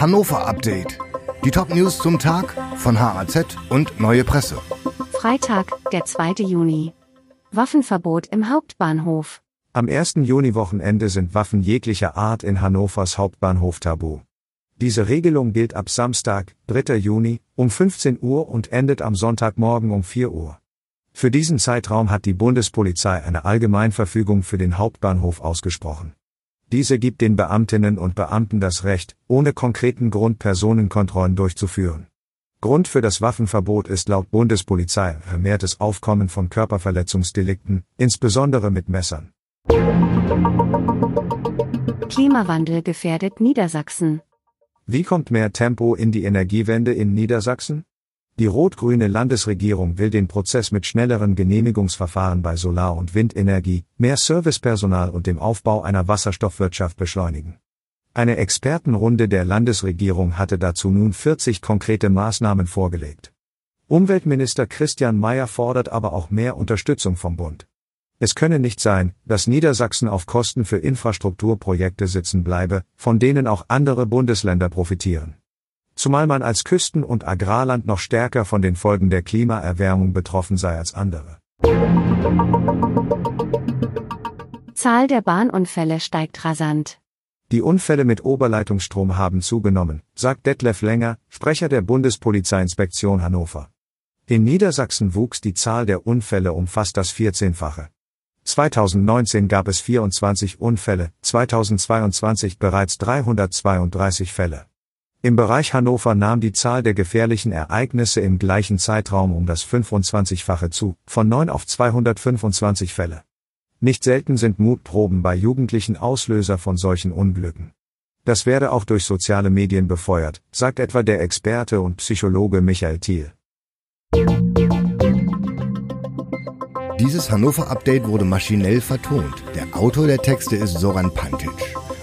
Hannover Update. Die Top-News zum Tag von HAZ und Neue Presse. Freitag, der 2. Juni. Waffenverbot im Hauptbahnhof. Am 1. Juni-Wochenende sind Waffen jeglicher Art in Hannovers Hauptbahnhof tabu. Diese Regelung gilt ab Samstag, 3. Juni, um 15 Uhr und endet am Sonntagmorgen um 4 Uhr. Für diesen Zeitraum hat die Bundespolizei eine Allgemeinverfügung für den Hauptbahnhof ausgesprochen. Diese gibt den Beamtinnen und Beamten das Recht, ohne konkreten Grund Personenkontrollen durchzuführen. Grund für das Waffenverbot ist laut Bundespolizei vermehrtes Aufkommen von Körperverletzungsdelikten, insbesondere mit Messern. Klimawandel gefährdet Niedersachsen. Wie kommt mehr Tempo in die Energiewende in Niedersachsen? Die rot-grüne Landesregierung will den Prozess mit schnelleren Genehmigungsverfahren bei Solar- und Windenergie, mehr Servicepersonal und dem Aufbau einer Wasserstoffwirtschaft beschleunigen. Eine Expertenrunde der Landesregierung hatte dazu nun 40 konkrete Maßnahmen vorgelegt. Umweltminister Christian Mayer fordert aber auch mehr Unterstützung vom Bund. Es könne nicht sein, dass Niedersachsen auf Kosten für Infrastrukturprojekte sitzen bleibe, von denen auch andere Bundesländer profitieren zumal man als Küsten- und Agrarland noch stärker von den Folgen der Klimaerwärmung betroffen sei als andere. Zahl der Bahnunfälle steigt rasant. Die Unfälle mit Oberleitungsstrom haben zugenommen, sagt Detlef Länger, Sprecher der Bundespolizeiinspektion Hannover. In Niedersachsen wuchs die Zahl der Unfälle um fast das 14-fache. 2019 gab es 24 Unfälle, 2022 bereits 332 Fälle. Im Bereich Hannover nahm die Zahl der gefährlichen Ereignisse im gleichen Zeitraum um das 25-fache zu, von 9 auf 225 Fälle. Nicht selten sind Mutproben bei Jugendlichen Auslöser von solchen Unglücken. Das werde auch durch soziale Medien befeuert, sagt etwa der Experte und Psychologe Michael Thiel. Dieses Hannover-Update wurde maschinell vertont. Der Autor der Texte ist Soran Pantic.